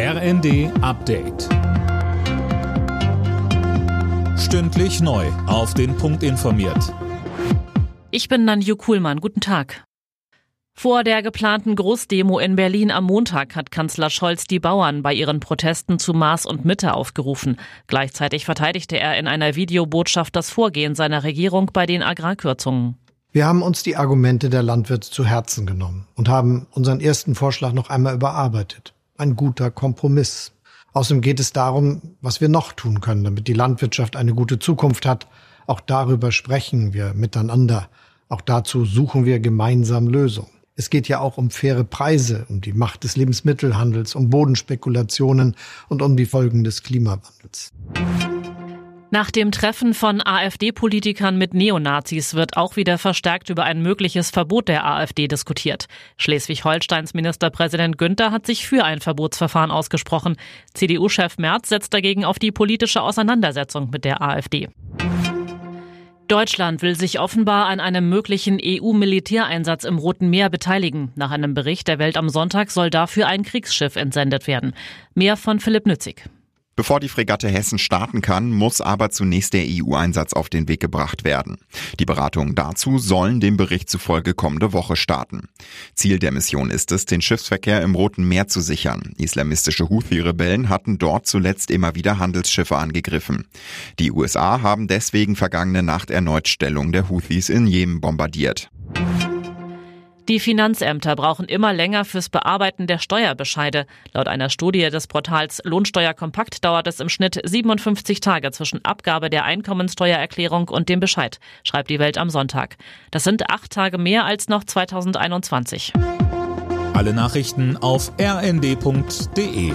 RND Update. Stündlich neu. Auf den Punkt informiert. Ich bin Nanju Kuhlmann. Guten Tag. Vor der geplanten Großdemo in Berlin am Montag hat Kanzler Scholz die Bauern bei ihren Protesten zu Maß und Mitte aufgerufen. Gleichzeitig verteidigte er in einer Videobotschaft das Vorgehen seiner Regierung bei den Agrarkürzungen. Wir haben uns die Argumente der Landwirte zu Herzen genommen und haben unseren ersten Vorschlag noch einmal überarbeitet ein guter Kompromiss. Außerdem geht es darum, was wir noch tun können, damit die Landwirtschaft eine gute Zukunft hat. Auch darüber sprechen wir miteinander. Auch dazu suchen wir gemeinsam Lösungen. Es geht ja auch um faire Preise, um die Macht des Lebensmittelhandels, um Bodenspekulationen und um die Folgen des Klimawandels. Nach dem Treffen von AfD-Politikern mit Neonazis wird auch wieder verstärkt über ein mögliches Verbot der AfD diskutiert. Schleswig-Holsteins Ministerpräsident Günther hat sich für ein Verbotsverfahren ausgesprochen. CDU-Chef Merz setzt dagegen auf die politische Auseinandersetzung mit der AfD. Deutschland will sich offenbar an einem möglichen EU-Militäreinsatz im Roten Meer beteiligen. Nach einem Bericht der Welt am Sonntag soll dafür ein Kriegsschiff entsendet werden. Mehr von Philipp Nützig. Bevor die Fregatte Hessen starten kann, muss aber zunächst der EU-Einsatz auf den Weg gebracht werden. Die Beratungen dazu sollen dem Bericht zufolge kommende Woche starten. Ziel der Mission ist es, den Schiffsverkehr im Roten Meer zu sichern. Islamistische Houthi-Rebellen hatten dort zuletzt immer wieder Handelsschiffe angegriffen. Die USA haben deswegen vergangene Nacht erneut Stellung der Houthis in Jemen bombardiert. Die Finanzämter brauchen immer länger fürs Bearbeiten der Steuerbescheide. Laut einer Studie des Portals Lohnsteuerkompakt dauert es im Schnitt 57 Tage zwischen Abgabe der Einkommensteuererklärung und dem Bescheid, schreibt die Welt am Sonntag. Das sind acht Tage mehr als noch 2021. Alle Nachrichten auf rnd.de